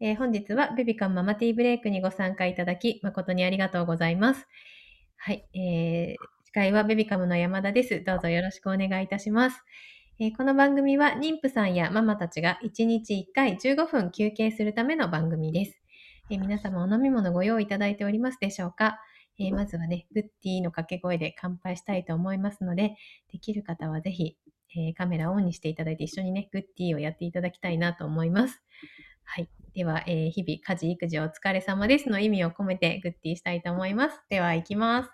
えー本日はベビカムママティーブレイクにご参加いただき、誠にありがとうございます。はい、えー司会はベビカムの山田です。どうぞよろしくお願いいたします。えーこの番組は妊婦さんやママたちが1日1回15分休憩するための番組です。えー皆様お飲み物ご用意いただいておりますでしょうか、えーまずはね、グッディーの掛け声で乾杯したいと思いますので、できる方はぜひ、えカメラオンにしていただいて一緒にね、グッディーをやっていただきたいなと思います。はい。では、えー日々家事、育児お疲れ様ですの意味を込めてグッディしたいと思います。では、行きます。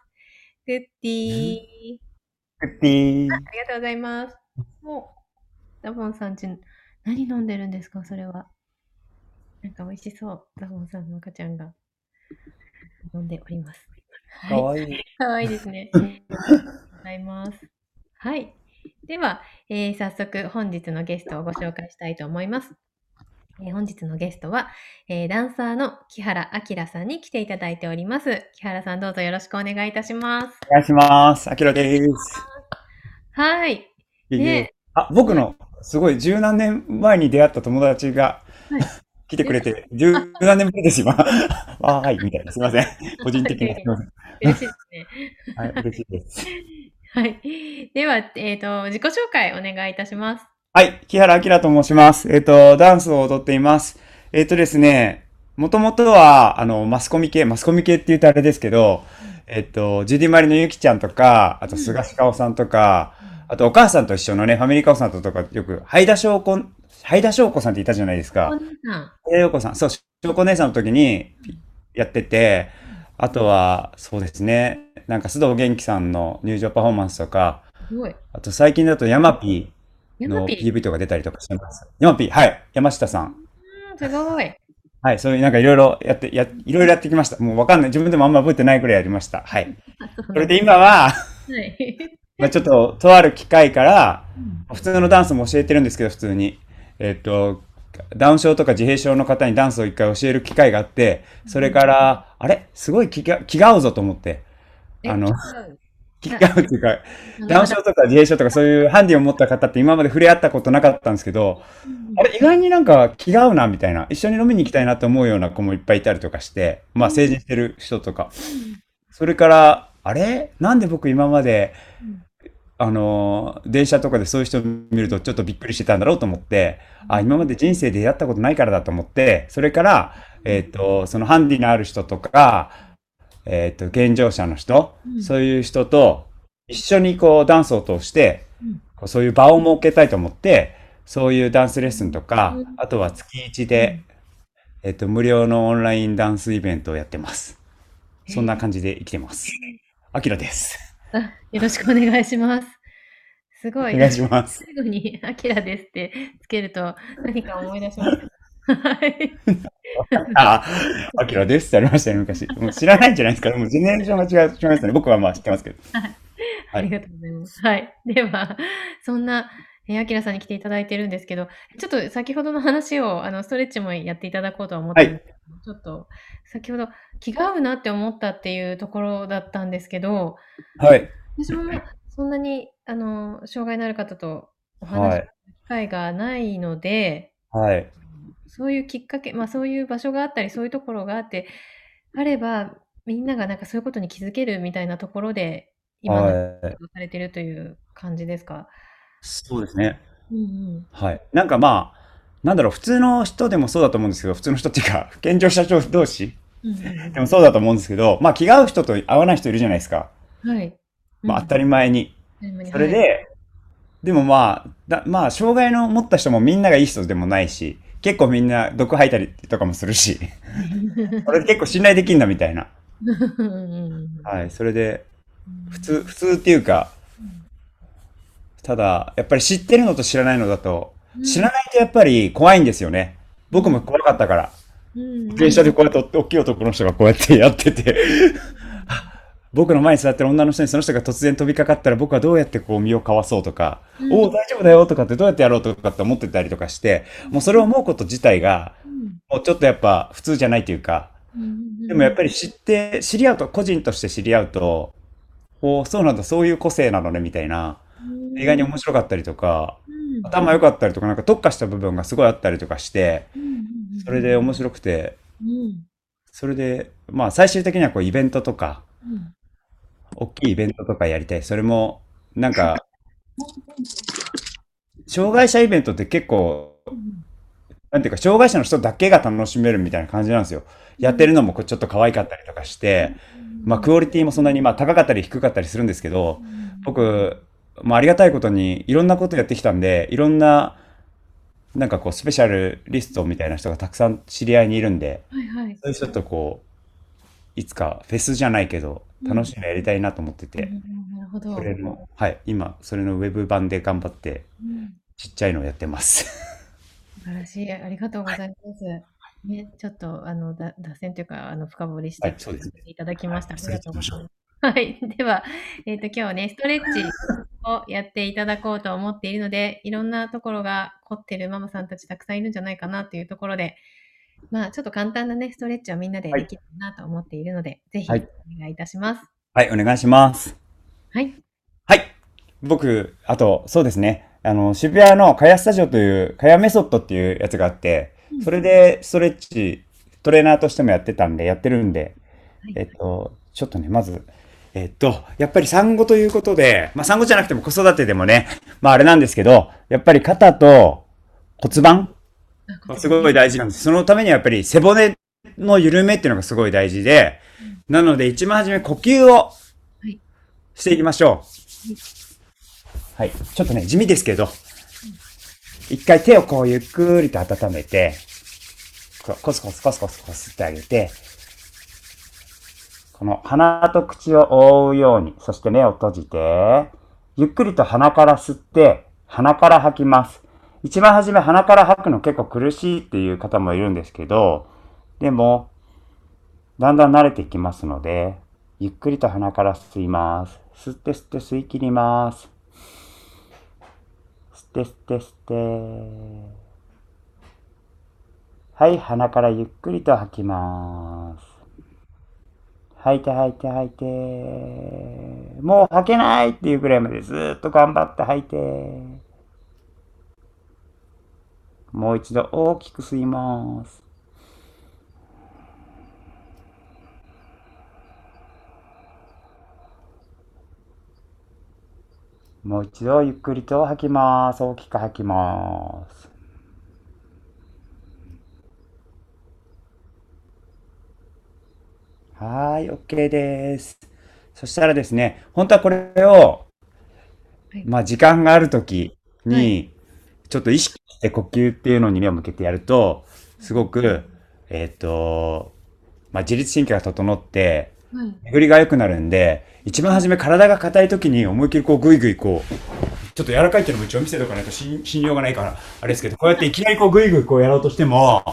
グッディー。グッディーありがとうございます。お、ダボンさんち、何飲んでるんですか？それは。なんか美味しそう。ダボンさんの赤ちゃんが飲んでおります。かわいい。かわいいですね。ありがとうございます。はい。では、えー早速本日のゲストをご紹介したいと思います。えー本日のゲストは、えーダンサーの木原明さんに来ていただいております。木原さんどうぞよろしくお願いいたします。お願いします。あきらです。はい。いえいえねあ、僕の、すごい、十何年前に出会った友達がはい、来てくれて、十何年ぶりです、今。あーはい、みたいな。すみません。個人的に。嬉しいですね。はい、嬉しいです。はい。では、えっ、と、自己紹介お願いいたします。はい、木原明と申します。えっ、と、ダンスを踊っています。えっ、とですね、もともとは、あの、マスコミ系、マスコミ系って言うとあれですけど、えっ、と、ジュディマリのゆきちゃんとか、あと、菅氏香さんとか、あと、お母さんと一緒のね、ファミリーカオさんととか、よく、ハイダ翔子、ハイダ翔子さんっていたじゃないですか。ハイダ翔子さん、そう、翔子姉さんの時にやってて、あとは、そうですね、なんか、須藤元気さんの入場パフォーマンスとか、すごい。あと、最近だと、ヤマピーの。PV とか出たりとかしてます。ヤマピー、はい、山下さん。うんすごい。はい、そういうなんかいろいろやって、や、いろいろやってきました。もうわかんない。自分でもあんま覚えてないくらいやりました。はい。あ それで今は、はい。まあちょっと、とある機会から、うん普通のダンスも教えてるんですけど、普通に。えっと、ダウン症とか自閉症の方にダンスを一回教える機会があって、それから、あれ？すごい気が、気が合うぞと思って。えあの違う気が合うっていうか、ダウン症とか自閉症とかそういうハンディを持った方って今まで触れ合ったことなかったんですけど、あれ意外になんか気が合うなみたいな、一緒に飲みに行きたいなと思うような子もいっぱいいたりとかして、まあ成人してる人とか。それから、あれ？なんで僕今まで、あのー、電車とかでそういう人見るとちょっとびっくりしてたんだろうと思って、あ、今まで人生でやったことないからだと思って、それから、えっと、そのハンディのある人とか、えっと、健常者の人、うんそういう人と一緒にこうダンスを通してうん、こうそういう場を設けたいと思って、そういうダンスレッスンとかうん、あとは月1で、えっと、無料のオンラインダンスイベントをやってます。そんな感じで生きてます。あきらです。あよろしくお願いします。すごい。お願いします。最後に、アキラですってつけると何か思い出しました。はい。あ、あきらですってありましたね、昔。もう知らないんじゃないですか。もうジェネレーションが違う、違いますね。僕はまあ知ってますけど。ありがとうございます。はい。では、そんな、えー、アキラさんに来ていただいてるんですけど、ちょっと先ほどの話を、あの、ストレッチもやっていただこうとは思ってるんですけど、ちょっと、先ほど気が合うなって思ったっていうところだったんですけど、はい。私もまあそんなに、あの、障害のある方とおはい話しする機会がないので、はい。そういうきっかけ、まあそういう場所があったり、そういうところがあって、あれば、みんながなんかそういうことに気づけるみたいなところで、今のはい。活動されてるという感じですか？そうですね。うんうん。はい。なんかまあ、なんだろう、普通の人でもそうだと思うんですけど、普通の人っていうか、健常者同士うんうんでもそうだと思うんですけど、まあ気が合う人と合わない人いるじゃないですか。うんはい。まあ当たり前に。うんそれで、でもまあ、だまあ、障害の持った人もみんながいい人でもないし、結構みんな毒吐いたりとかもするし、これ結構信頼できるんだみたいな。はい。それで、普通、普通っていうか、ただ、やっぱり知ってるのと知らないのだと、知らないとやっぱり怖いんですよね。僕も怖かったから。うん電車でこうやって大きい男の人がこうやってやってて、あ僕の前に座ってる女の人にその人が突然飛びかかったら僕はどうやってこう身をかわそうとか、うん。おお大丈夫だよとかってどうやってやろうとかって思ってたりとかして、もうそれを思うこと自体が、うん。もうちょっとやっぱ普通じゃないというか、うんでもやっぱり知って、知り合うと、個人として知り合うと、おーそうなんだ、そういう個性なのね、みたいな、うん。意外に面白かったりとか、うん。頭良かったりとか、なんか特化した部分がすごいあったりとかして、それで面白くて、うん。それで、まあ最終的にはこうイベントとか、うん。大きいイベントとかやりたい。それも、なんか、障害者イベントって結構、なんていうか、障害者の人だけが楽しめるみたいな感じなんですよ。やってるのもちょっと可愛かったりとかして、まあクオリティもそんなにまあ高かったり低かったりするんですけど、僕、まあありがたいことにいろんなことやってきたんで、いろんな、なんかこうスペシャルリストみたいな人がたくさん知り合いにいるんで、はいはい。そういう人とこう、いつかフェスじゃないけど、楽しいのやりたいなと思ってて、なるほど。それの、はい、今、それのウェブ版で頑張って、うんちっちゃいのをやってます。素晴らしい。ありがとうございます。ね、ちょっと、あの、だ脱線というか、あの、深掘りして、はいねいただきました。はいありがとうございそれます。はい。では、えっ、と、今日ね、ストレッチをやっていただこうと思っているので、いろんなところが凝ってるママさんたちたくさんいるんじゃないかなというところで、まあ、ちょっと簡単なね、ストレッチをみんなでできるなと思っているので、ぜひ、はいお願いいたします。はい、お願いします。はい。はい。僕、あと、そうですね。あの、渋谷のカヤスタジオという、カヤメソッドっていうやつがあって、それでストレッチ、トレーナーとしてもやってたんで、やってるんで、はいえっと、ちょっとね、まず、えっと、やっぱり産後ということで、まあ産後じゃなくても子育てでもね、まああれなんですけど、やっぱり肩と骨盤がすごい大事なんです。そのためにはやっぱり背骨の緩めっていうのがすごい大事で、なので一番初め呼吸をいしていきましょう。はい。ちょっとね、地味ですけど、一回手をこうゆっくりと温めて、コスコスコスコスこすってあげて、この鼻と口を覆うように、そして目を閉じて、ゆっくりと鼻から吸って、鼻から吐きます。一番初め鼻から吐くの結構苦しいっていう方もいるんですけど、でも、だんだん慣れていきますので、ゆっくりと鼻から吸います。吸って吸って吸い切ります。吸って吸って吸って。はい、鼻からゆっくりと吐きます。吐いて吐いて吐いて。もう吐けないっていうぐらいまでずっと頑張って吐いて。もう一度大きく吸います。もう一度ゆっくりと吐きます。大きく吐きます。はーい、OK です。そしたらですね、本当はこれを、はいまあ時間があるときはに、ちょっと意識して呼吸っていうのに目を向けてやると、すごく、えっと、まあ自律神経が整って、はい。巡りが良くなるんで、一番初め体が硬い時に思いっきりこうグイグイこう、ちょっと柔らかいっていうのも一応見せとかないと信信用がないから、あれですけど、こうやっていきなりこうグイグイこうやろうとしても、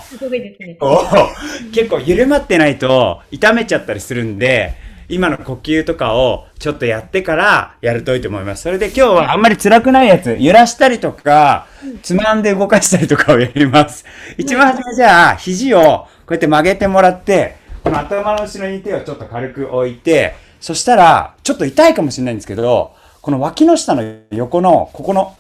結構緩まってないと痛めちゃったりするんで、今の呼吸とかをちょっとやってからやるといいと思います。それで今日はあんまり辛くないやつ、揺らしたりとか、つまんで動かしたりとかをやります。一番初めじゃあ、肘をこうやって曲げてもらって、この頭の後ろに手をちょっと軽く置いて、そしたら、ちょっと痛いかもしれないんですけど、この脇の下の横の、ここの、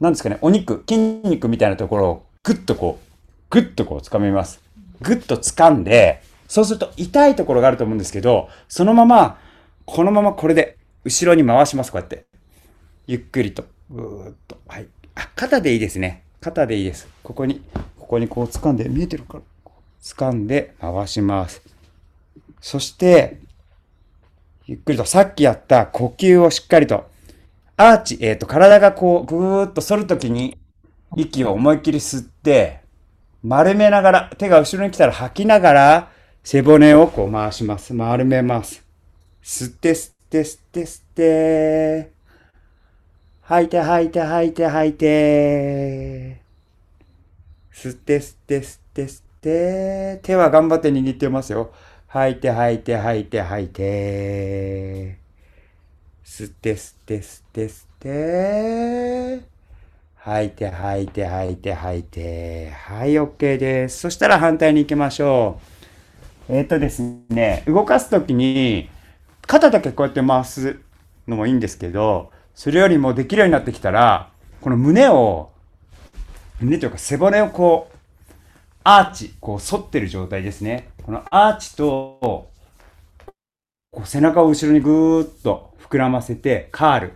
なんですかね、お肉、筋肉みたいなところをぐっとこう、ぐっとこう掴みます。ぐっと掴んで、そうすると痛いところがあると思うんですけど、そのまま、このままこれで後ろに回します、こうやって。ゆっくりと。ぐーっと。はい。あ、肩でいいですね。肩でいいです。ここに、ここにこう掴んで、見えてるから。掴んで回します。そして、ゆっくりとさっきやった呼吸をしっかりと、アーチ、えっ、と、体がこう、ぐーっと反るときに、息を思いっきり吸って、丸めながら、手が後ろに来たら吐きながら、背骨をこう回します。丸めます。吸って吸って吸って吸って、吐いて吐いて吐いて吐いて、吸って吸って吸って吸って、手は頑張って握ってますよ。吐いて吐いて吐いて吐いて、吸って吸って吸って吸って、吐いて吐いて吐いて吐いて、はい、OK です。そしたら反対に行きましょう。えっ、とですね、動かすときに、肩だけこうやって回すのもいいんですけど、それよりもできるようになってきたら、この胸を、胸というか背骨をこう、アーチ、こう反ってる状態ですね。このアーチと、こう背中を後ろにぐーっと膨らませて、カール。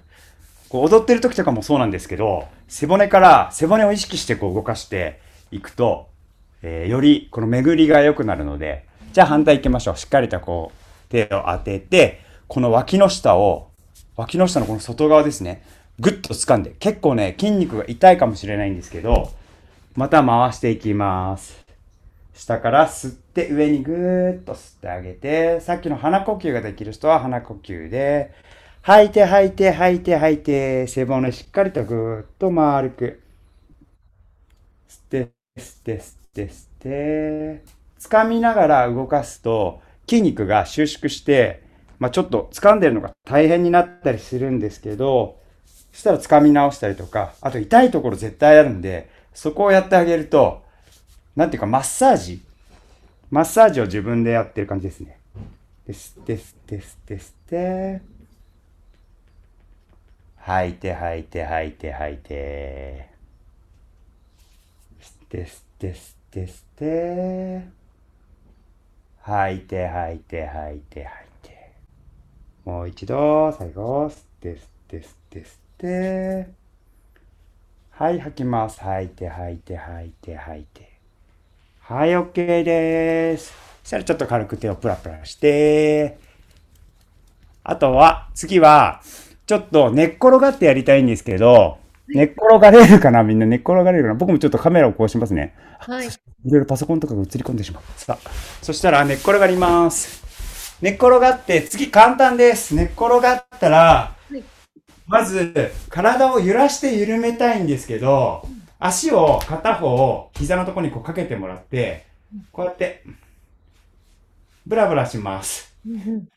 こう踊ってる時とかもそうなんですけど、背骨から背骨を意識してこう動かしていくと、えーよりこの巡りが良くなるので、じゃあ反対行きましょう。しっかりとこう手を当てて、この脇の下を、脇の下のこの外側ですね、ぐっと掴んで、結構ね、筋肉が痛いかもしれないんですけど、また回していきます。下から吸って上にぐーっと吸ってあげて、さっきの鼻呼吸ができる人は鼻呼吸で、吐いて吐いて吐いて吐いて、背骨しっかりとぐーっと丸く。吸って、吸って、吸って、吸って、掴みながら動かすと筋肉が収縮して、まあちょっと掴んでるのが大変になったりするんですけど、そしたら掴み直したりとか、あと痛いところ絶対あるんで、そこをやってあげると、なんていうかマッサージマッサージを自分でやってる感じですね。で吸って吸って吸って吸って。吐いて吐いて吐いて吐いて。吸って吸って吸って吸って。吐いて吐いて吐いて吐いて。もう一度、最後、吸って吸って吸って吸って。はい、吐きます。吐いて吐いて吐いて吐いて。はい、OK です。そしたらちょっと軽く手をプラプラして、あとは、次は、ちょっと寝っ転がってやりたいんですけど、寝っ転がれるかなみんな寝っ転がれるかな僕もちょっとカメラをこうしますね。はい。いろいろパソコンとかが映り込んでしまう。さあ、そしたら寝っ転がります。寝っ転がって、次簡単です。寝っ転がったら、はいまず、体を揺らして緩めたいんですけど、足を片方、膝のところにこうかけてもらって、こうやって、ブラブラします。うん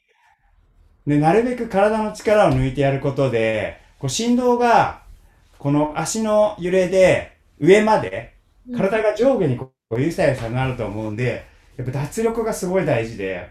で、なるべく体の力を抜いてやることで、こう振動が、この足の揺れで上まで、うん。体が上下にこう、ゆさゆさになると思うんで、やっぱ脱力がすごい大事で、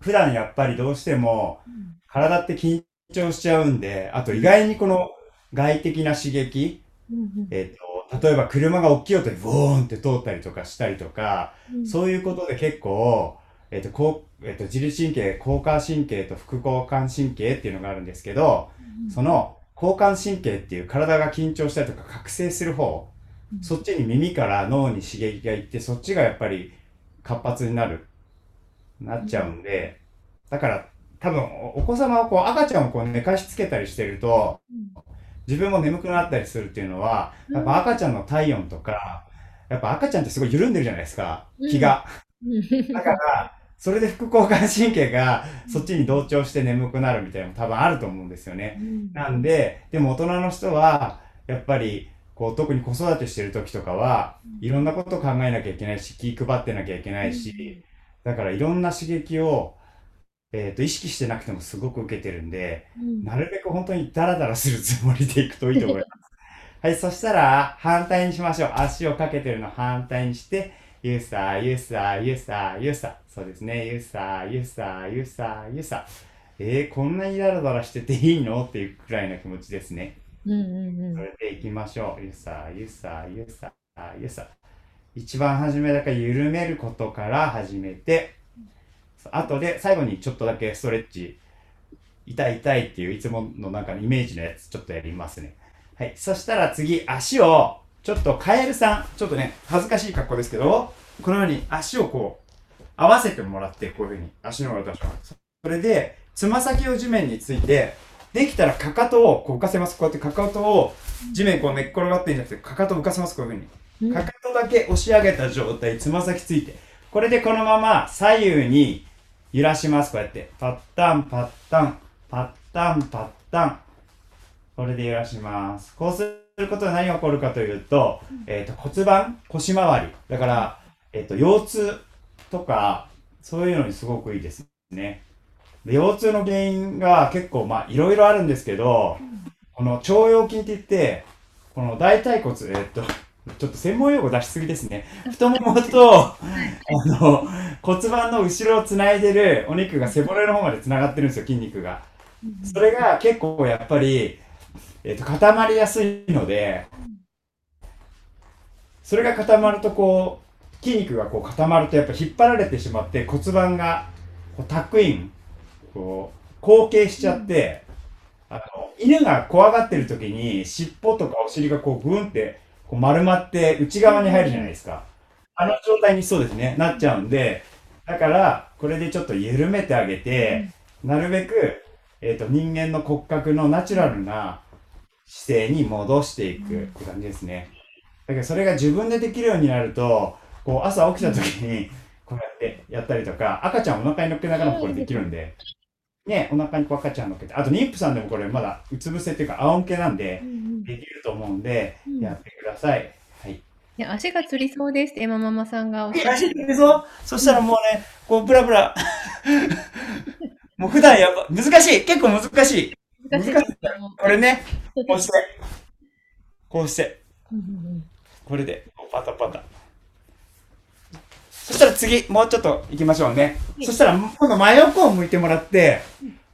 普段やっぱりどうしても、体って緊張しちゃうんで、あと意外にこの外的な刺激、うんえっ、と、例えば車が大きい音でボーンって通ったりとかしたりとか、うん。そういうことで結構、えっ、と、こう、えっ、と、自律神経、交感神経と副交感神経っていうのがあるんですけど、その交感神経っていう体が緊張したりとか覚醒する方、うん。そっちに耳から脳に刺激がいって、そっちがやっぱり活発になる、なっちゃうんで、だから多分おお子様をこう赤ちゃんをこう寝かしつけたりしてると、自分も眠くなったりするっていうのは、やっぱ赤ちゃんの体温とか、やっぱ赤ちゃんってすごい緩んでるじゃないですか、気が。うん。だから、それで副交感神経がそっちに同調して眠くなるみたいなのも多分あると思うんですよね。うんなんで、でも大人の人は、やっぱり、こう、特に子育てしてる時とかは、いろんなこと考えなきゃいけないし、気配ってなきゃいけないし、だからいろんな刺激を、えっ、と、意識してなくてもすごく受けてるんで、うんなるべく本当にダラダラするつもりでいくといいと思います。はい、そしたら、反対にしましょう。足をかけてるの反対にして、ゆさ、ゆさ、ゆさ、ゆさ。そうですね。ゆさ、ゆさ、ゆさ、ゆさ。えー、こんなにダラダラしてていいの？っていうくらいの気持ちですね。うんうんそれでいきましょう。ゆさ、ゆさ、ゆさ、ゆさ。一番初めだから緩めることから始めて、あとで最後にちょっとだけストレッチ、痛い痛いっていういつものなんかイメージのやつちょっとやりますね。はい。そしたら次、足を、ちょっとカエルさん、ちょっとね、恥ずかしい格好ですけど、このように足をこう、合わせてもらって、こういうふうに足の裏を出します。それで、つま先を地面について、できたらかかとをこう浮かせます。こうやってかかとを地面こう寝っ転がってんじゃなくて、かかとを浮かせます。こういうふうに。うんかかとだけ押し上げた状態、つま先ついて。これでこのまま左右に揺らします。こうやって。パッタン、パッタン、パッタン、パッタン。これで揺らします。こうすることで何が起こるかというと、えっ、と骨盤、腰回り。だから、えっ、と、腰痛とか、そういうのにすごくいいですね。で腰痛の原因が結構、まあ、いろいろあるんですけど、この腸腰筋って言って、この大腿骨、えっ、と、ちょっと専門用語出しすぎですね。太ももと、あの、骨盤の後ろをつないでるお肉が背骨の方までつながってるんですよ、筋肉が。それが結構やっぱり、えっ、と、固まりやすいので、それが固まるとこう、筋肉がこう固まるとやっぱ引っ張られてしまって骨盤がこうタックイン、こう後傾しちゃって、あの、犬が怖がってる時に尻尾とかお尻がこうグンってこう丸まって内側に入るじゃないですか。あの状態にそうですね、なっちゃうんで、だから、これでちょっと緩めてあげて、なるべく、えっ、と、人間の骨格のナチュラルな姿勢に戻していくって感じですね。だけど、それが自分でできるようになると、こう、朝起きた時に、こうやってやったりとか、赤ちゃんお腹に乗っけながらもこれできるんで、ね、お腹にこう赤ちゃん乗っけて、あと妊婦さんでもこれまだうつ伏せっていうか、仰向けなんでう、んできると思うんでうん、やってください。はい。いや足がつりそうです。ってエマママさんがおっしゃって。足でぞそしたらもうね、こう、ブラブラ。もう普段やっぱ、難しい。結構難しい。難しい。これね、こうして、こうして、これで、パタパタ。そしたら次、もうちょっと行きましょうね。そしたら、今度真横を向いてもらって、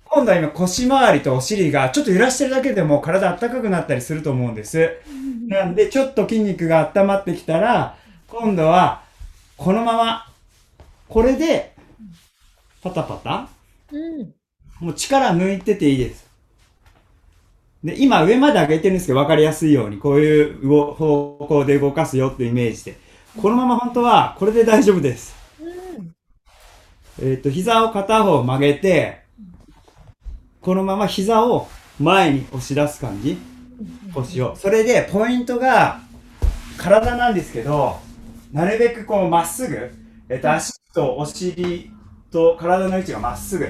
今度は今腰回りとお尻がちょっと揺らしてるだけでも体温かくなったりすると思うんです。うんなんで、ちょっと筋肉が温まってきたら、今度は、このまま、これで、パタパタ？うんもう力抜いてていいです。で、今上まで上げてるんですけど、分かりやすいように、こういう動方向で動かすよっていうイメージで。このまま本当は、これで大丈夫です。うんえっ、と、膝を片方曲げて、このまま膝を前に押し出す感じ？腰を。それで、ポイントが、体なんですけど、なるべくこう、まっすぐ、えっ、と、足とお尻と体の位置がまっすぐ。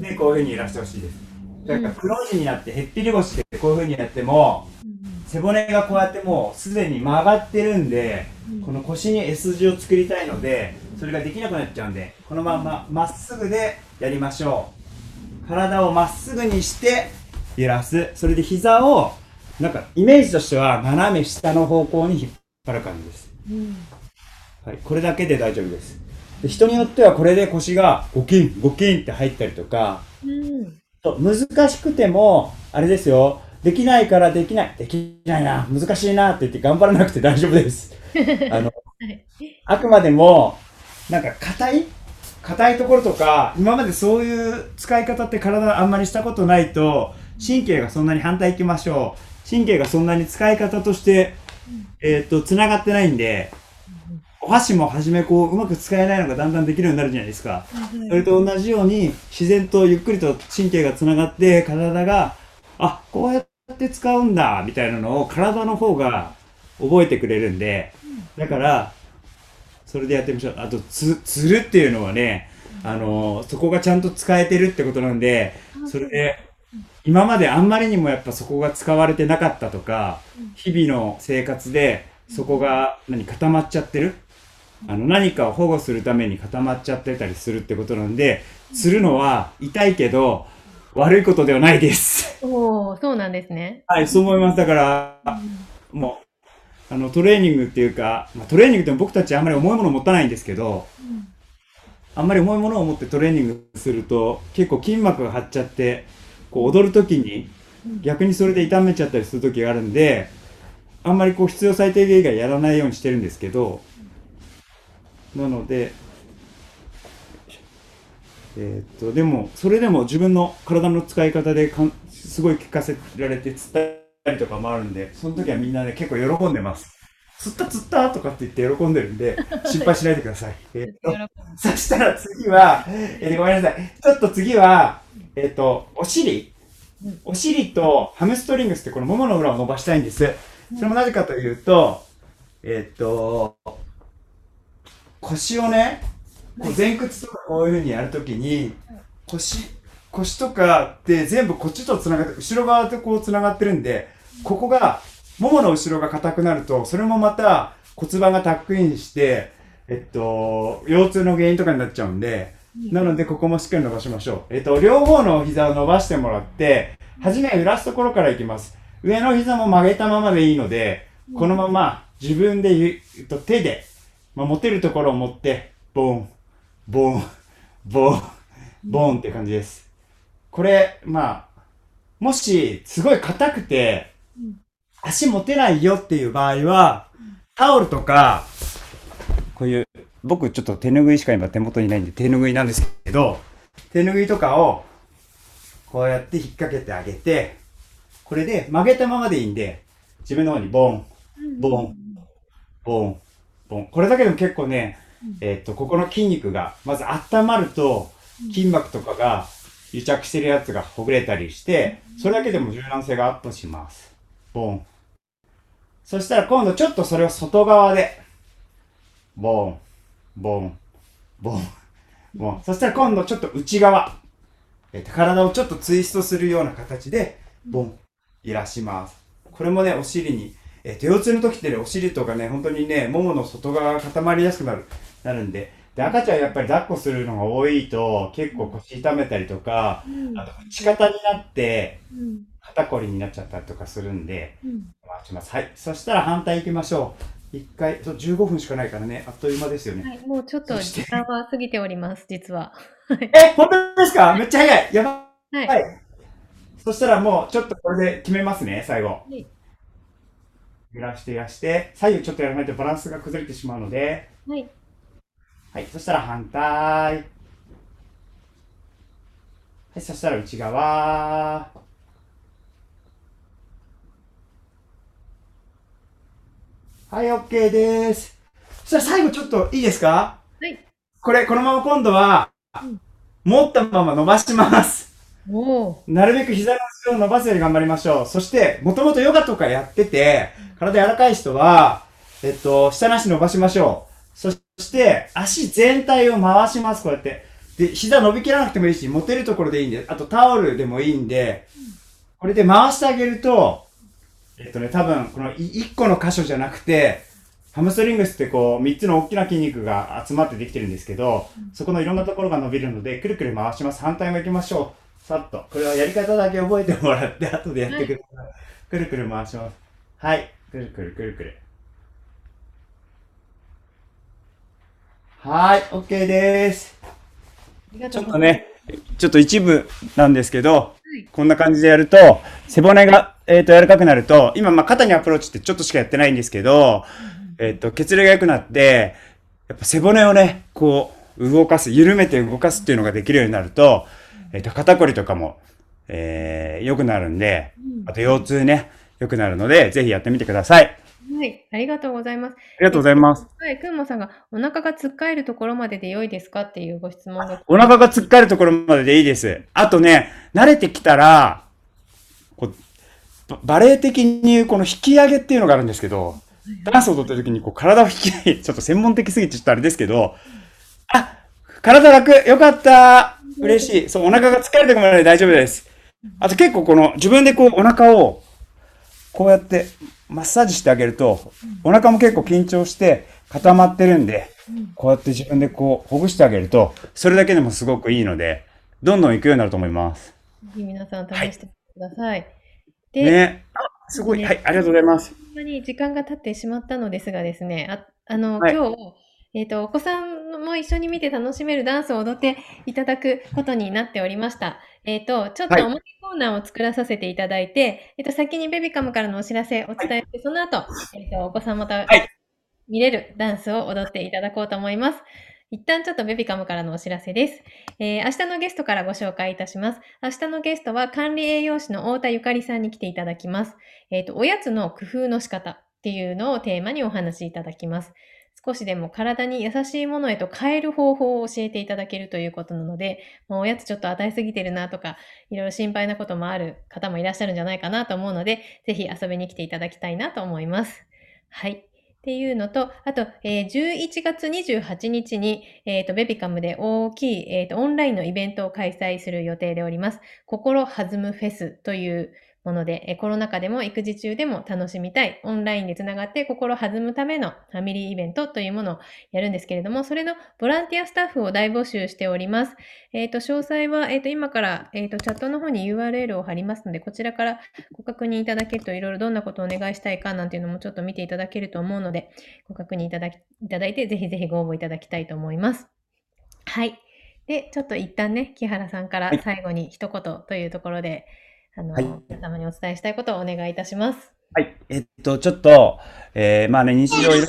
で、こういう風に揺らしてほしいです。だから、くの字になって、へっぴり腰でこういう風にやっても、背骨がこうやってもう、すでに曲がってるんで、この腰に S 字を作りたいので、それができなくなっちゃうんで、このまままっすぐでやりましょう。体をまっすぐにして揺らす。それで膝を、なんかイメージとしては斜め下の方向に引っ張る感じです。うんはい、これだけで大丈夫です。で人によってはこれで腰がゴキン、ゴキンって入ったりとか、うんと難しくても、あれですよ、できないからできない、できないな、難しいなって言って頑張らなくて大丈夫です。あの、はい。あくまでも、なんか硬い？硬いところとか、今までそういう使い方って体あんまりしたことないと、神経がそんなに反対行きましょう。神経がそんなに使い方として、えっ、と、繋がってないんで、お箸も初めこう、うまく使えないのがだんだんできるようになるじゃないですか。それと同じように、自然とゆっくりと神経がつながって、体が、あ、こうやって使うんだ、みたいなのを体の方が覚えてくれるんで、だから、それでやってみましょう。あと、つ、つるっていうのはね、あのそこがちゃんと使えてるってことなんで、それで、今まであんまりにもやっぱそこが使われてなかったとか、日々の生活でそこが何固まっちゃってるあの何かを保護するために固まっちゃってたりするってことなんで、つるのは痛いけど悪いことではないです。おお、そうなんですね。はい、そう思います。だから、もう、あのトレーニングっていうか、まあ、トレーニングって僕たちあんまり重いもの持たないんですけど、あんまり重いものを持ってトレーニングすると結構筋膜が張っちゃってこう踊る時に逆にそれで痛めちゃったりする時があるんであんまりこう必要最低限以外やらないようにしてるんですけどなのでえーっとでもそれでも自分の体の使い方でかんすごい聞かせられてつったりとかもあるんでその時はみんなね結構喜んでます釣った釣ったとかって言って喜んでるんで 心配しないでください。えーっとそしたら次は、えーごめんなさい。ちょっと次は、えっ、と、お尻うん。お尻とハムストリングスってこのももの裏を伸ばしたいんです。それもなぜかというと、えっ、と、腰をね、こう前屈とかこういう風にやるときに、腰、腰とかって全部こっちと繋がって、後ろ側とこう繋がってるんで、ここが、ももの後ろが硬くなると、それもまた骨盤がタックインして、えっと、腰痛の原因とかになっちゃうんで、なのでここもしっかり伸ばしましょう。えっと、両方の膝を伸ばしてもらって、はじめ揺らすところからいきます。上の膝も曲げたままでいいので、このまま自分でゆ、えっと、手で、まあ、持てるところを持って、ボン、ボン、ボン、ボンって感じです。これ、まあ、もし、すごい硬くて、足持てないよっていう場合は、タオルとか、こういう、僕ちょっと手拭いしか今手元にないんで手拭いなんですけど、手拭いとかをこうやって引っ掛けてあげて、これで曲げたままでいいんで、自分の方にボン、ボン、ボン、ボン。これだけでも結構ね、えーっと、ここの筋肉が、まず温まると、筋膜とかが癒着してるやつがほぐれたりして、それだけでも柔軟性がアップします。ボン。そしたら今度ちょっとそれを外側で、ボン、ボン、ボン、ボン。そしたら今度ちょっと内側。えーと体をちょっとツイストするような形で、ボン、いらします。これもね、お尻に、えー、と腰痛の時ってね、お尻とかね、本当にね、ももの外側が固まりやすくなる、なるんで、で、赤ちゃんやっぱり抱っこするのが多いと、結構腰痛めたりとか、うんあと、打ち方になって、うん肩こりになっちゃったりとかするんで、うん回します。はい。そしたら反対行きましょう。一回、そう、15分しかないからね、あっという間ですよね。はい、もうちょっと時間は過ぎております、実は。え、本当ですか？めっちゃ早いやばはい。はい。そしたらもう、ちょっとこれで決めますね、最後。い揺らして揺らして、左右ちょっとやらないとバランスが崩れてしまうので、はい。はい。そしたら反対。はい。そしたら内側。はい、OK です。そしたら最後ちょっといいですか？はい。これ、このまま今度はうん、持ったまま伸ばします。おお。なるべく膝の後ろを伸ばすように頑張りましょう。そして、もともとヨガとかやってて、体柔らかい人は、えっと、下の足伸ばしましょう。そして、足全体を回します、こうやって。で、膝伸びきらなくてもいいし、持てるところでいいんで、あとタオルでもいいんで、これで回してあげると、えっとね、多分、この1個の箇所じゃなくて、ハムストリングスってこう、3つの大きな筋肉が集まってできてるんですけど、そこのいろんなところが伸びるので、くるくる回します。反対も行きましょう。さっと。これはやり方だけ覚えてもらって、後でやってください。くるくる回します。はい。くるくるくるくる。はい、OK です。ありがちとうございます。ょっとね、ちょっと一部なんですけど、いこんな感じでやると、背骨が、えっ、と、柔らかくなると、今、まあ、肩にアプローチってちょっとしかやってないんですけど、えっ、と、血流が良くなって、やっぱ背骨をね、こう、動かす、緩めて動かすっていうのができるようになると、えっ、と、肩こりとかも、えー、良くなるんで、あと腰痛ね、良くなるので、ぜひやってみてください。あはい。ありがとうございます。りがとうございます。はい。くんもさんが、お腹がつっかえるところまでで良いですかっていうご質問が。お腹がつっかえるところまででいいです。あとね、慣れてきたら、こうババレエ的に言うこの引き上げっていうのがあるんですけど、ダンスを踊ってる時にこう体を引き上げ、ちょっと専門的すぎてちょっとあれですけど、あ、体楽、よかった、嬉しい。そう、お腹が疲れるところまで大丈夫です。あと結構この自分でこうお腹をこうやってマッサージしてあげると、お腹も結構緊張して固まってるんで、こうやって自分でこうほぐしてあげると、それだけでもすごくいいので、どんどん行くようになると思います。ぜひ皆さん試してください。で、ね。あ、すごい。はい、ありがとうございます。ほんまに時間が経ってしまったのですがですね、ああの、はい今日、えっ、と、お子さんも一緒に見て楽しめるダンスを踊っていただくことになっておりました。えっ、と、ちょっとはいおまけコーナーを作らさせていただいて、えっ、と、先にベビカムからのお知らせお伝えして、その後、えっ、と、お子さんまた、い見れるダンスを踊っていただこうと思います。一旦ちょっとベビカムからのお知らせです。えー明日のゲストからご紹介いたします。明日のゲストは管理栄養士の太田ゆかりさんに来ていただきます。えっ、と、おやつの工夫の仕方っていうのをテーマにお話しいただきます。少しでも体に優しいものへと変える方法を教えていただけるということなので、まあ、おやつちょっと与えすぎてるなとか、いろいろ心配なこともある方もいらっしゃるんじゃないかなと思うので、ぜひ遊びに来ていただきたいなと思います。はい。っていうのと、あと、えー11月28日に、えっ、と、ベビカムで大きい、えっ、と、オンラインのイベントを開催する予定でおります。心弾むフェスというもので、えーコロナ禍でも育児中でも楽しみたい、オンラインでつながって心弾むためのファミリーイベントというものをやるんですけれども、それのボランティアスタッフを大募集しております。えっ、と、詳細は、えっ、と、今から、えっ、と、チャットの方に URL を貼りますので、こちらからご確認いただけると、いろいろどんなことをお願いしたいかなんていうのもちょっと見ていただけると思うので、ご確認いただきいただいて、ぜひぜひご応募いただきたいと思います。はい。で、ちょっと一旦ね、木原さんからはい最後に一言というところで、あの、はい皆様にお伝えしたいことをお願いいたします。はい。えっと、ちょっと、えー、まあね、日常いろいろ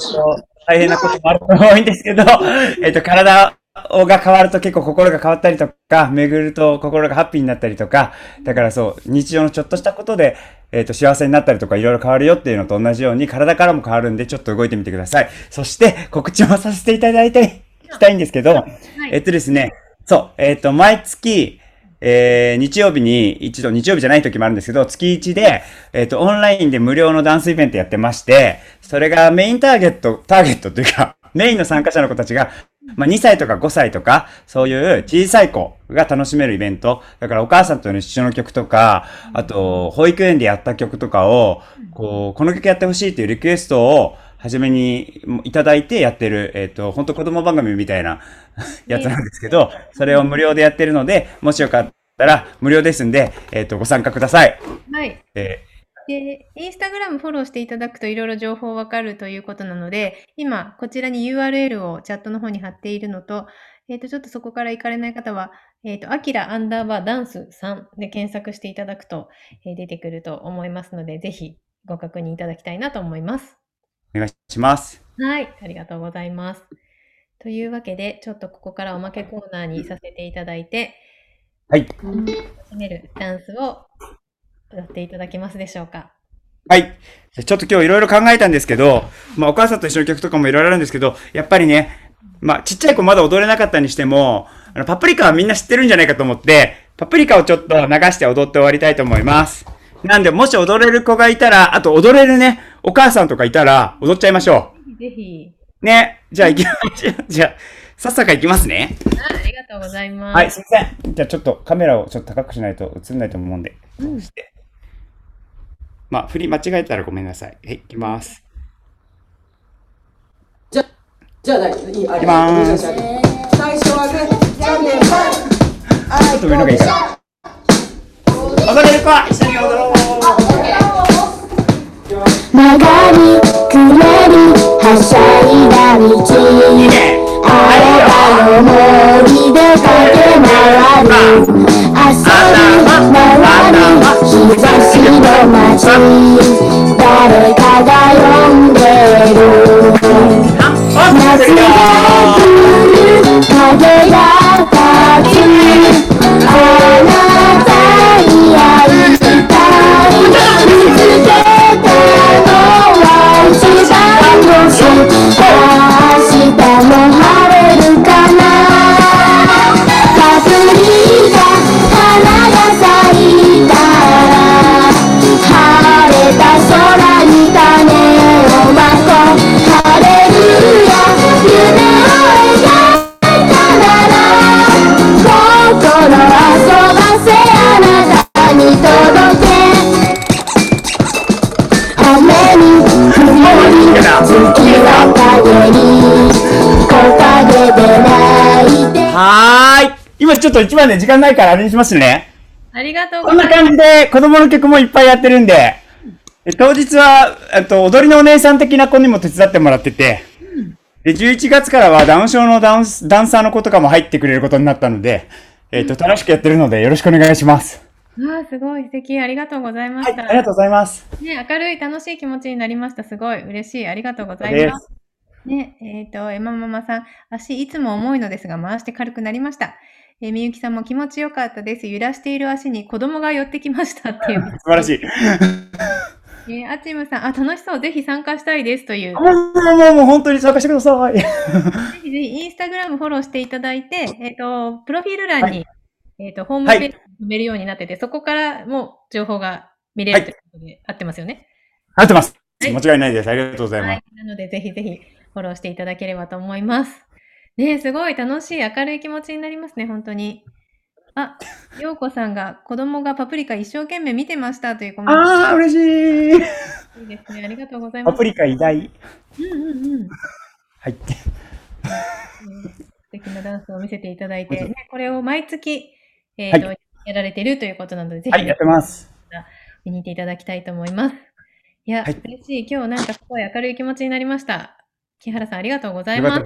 大変なこともあると多いんですけど、えっと、体が変わると結構心が変わったりとか、巡ると心がハッピーになったりとか、だからそう、日常のちょっとしたことで、えっ、と、幸せになったりとかいろいろ変わるよっていうのと同じように、体からも変わるんで、ちょっと動いてみてください。そして、告知もさせていただいたりしたいんですけど、はい、えっとですね、そう、えっ、と、毎月、えー、日曜日に一度、日曜日じゃない時もあるんですけど、月1で、えっ、ー、と、オンラインで無料のダンスイベントやってまして、それがメインターゲット、ターゲットというか、メインの参加者の子たちが、まあ、2歳とか5歳とか、そういう小さい子が楽しめるイベント。だからお母さんとの一緒の曲とか、あと、保育園でやった曲とかを、こう、この曲やってほしいっていうリクエストを、初めにいただいてやってる、えっ、ー、と、本当子供番組みたいなやつなんですけど、それを無料でやってるので、もしよかったら無料ですんで、えっ、ー、と、ご参加ください。はい。えー、で、インスタグラムフォローしていただくといろいろ情報わかるということなので、今、こちらに URL をチャットの方に貼っているのと、えっ、ー、と、ちょっとそこから行かれない方は、えっ、ー、と、アキラアンダーバーダンス3で検索していただくと、えー、出てくると思いますので、ぜひご確認いただきたいなと思います。お願いします。はい、ありがとうございます。というわけで、ちょっとここからおまけコーナーにさせていただいて、はい。楽しめるダンスを踊っていただけますでしょうか？はい。ちょっと今日いろいろ考えたんですけど、まあお母さんと一緒の曲とかもいろいろあるんですけど、やっぱりね、まあちっちゃい子まだ踊れなかったにしても、あのパプリカはみんな知ってるんじゃないかと思って、パプリカをちょっと流して踊って終わりたいと思います。なんで、もし踊れる子がいたら、あと踊れるね、お母さんとかいたら、踊っちゃいましょう。ぜひ。ね。じゃあ行きましょう。じゃあ、さっさか行きますね。あありがとうございます。はい、すいません。じゃあちょっとカメラをちょっと高くしないと映んないと思うんで。うん、して。まあ、振り間違えたらごめんなさい。はい、行きます。じゃ、じゃあ、いい、行きます。最初はグー、じゃんけんちょっと上のがいいから。踊れる子一緒に踊ろうがりくねりはしゃいだ道。あればの森で駆け回る。遊び回り日差しの街。誰かが呼んでる。夏が来る。風が立つ。あな番今ちょっと一番で時間ないからあれにしますね。ありがとうございます。こんな感じで子供の曲もいっぱいやってるんで、当日は、えっと、踊りのお姉さん的な子にも手伝ってもらってて、で、11月からはダウン症のダンス、ダンサーの子とかも入ってくれることになったので、えっと、楽しくやってるのでよろしくお願いします。ああ、すごい素敵。ありがとうございました。はい、ありがとうございます。ね、明るい楽しい気持ちになりました。すごい嬉しい。ありがとうございます。ね、えっ、ー、と、エマママさん、足いつも重いのですが、回して軽くなりました。えー、みゆきさんも気持ちよかったです。揺らしている足に子供が寄ってきましたっていう。素晴らしい。えー、あちむさん、あ、楽しそう。ぜひ参加したいですという。もう、もう、もう本当に参加してください。ぜひぜひ、インスタグラムフォローしていただいて、えっ、ー、と、プロフィール欄に、はい、えっ、と、ホームページに埋めるようになってて、はい、そこからも情報が見れるということで、はい、合ってますよね。合ってます。間違いないです。ありがとうございます。なので、ぜひぜひ、フォローしていただければと思います。ねすごい楽しい、明るい気持ちになりますね、本当に。あ、ようこさんが子供がパプリカ一生懸命見てましたというコメント。ああ、嬉しい。いいですね。ありがとうございます。パプリカ偉大。うんうんうん。はい。素敵なダンスを見せていただいて、ね、これを毎月、えーと、はい、やられているということなので、ぜひ、はい、やってます。見に行っていただきたいと思います。いや、はい、嬉しい。今日なんかすごい明るい気持ちになりました。木原さん、ありがとうございます。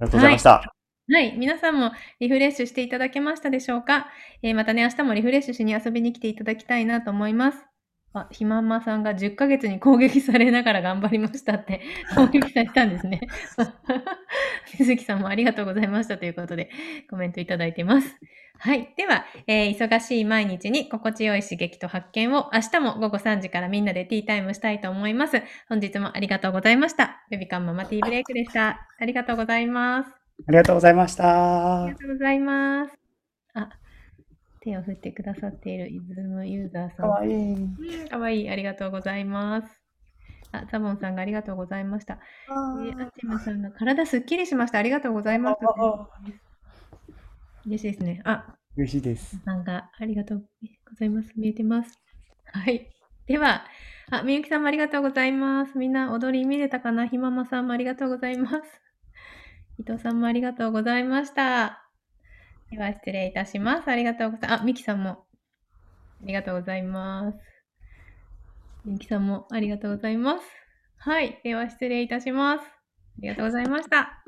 がとうございました。はい、はい、皆さんもリフレッシュしていただけましたでしょうか、えー、またね、明日もリフレッシュしに遊びに来ていただきたいなと思います。あ、ひまんまさんが10ヶ月に攻撃されながら頑張りましたって 攻撃されたんですね。水木さんもありがとうございましたということでコメントいただいてます。はい。では、えー忙しい毎日に心地よい刺激と発見を明日も午後3時からみんなでティータイムしたいと思います。本日もありがとうございました。ベビカンママティーブレイクでした。ありがとうございます。ありがとうございましたありが。とうございます。あ、手を振ってくださっているイズムユーザーさん。かわいい。うんかわいい。ありがとうございます。あ、ザボンさんがありがとうございました。えー、アチムさんが体すっきりしました。ありがとうございます。嬉しいですね。あ、嬉しいです。さんがありがとうございます。見えてます。はい。では、あ、みゆきさんもありがとうございます。みんな踊り見れたかな？ひままさんもありがとうございます。伊藤さんもありがとうございました。では、失礼いたします。ありがとうございます。あ、ミキさんも。ありがとうございます。ミキさんもありがとうございます。はい。では、失礼いたします。ありがとうございました。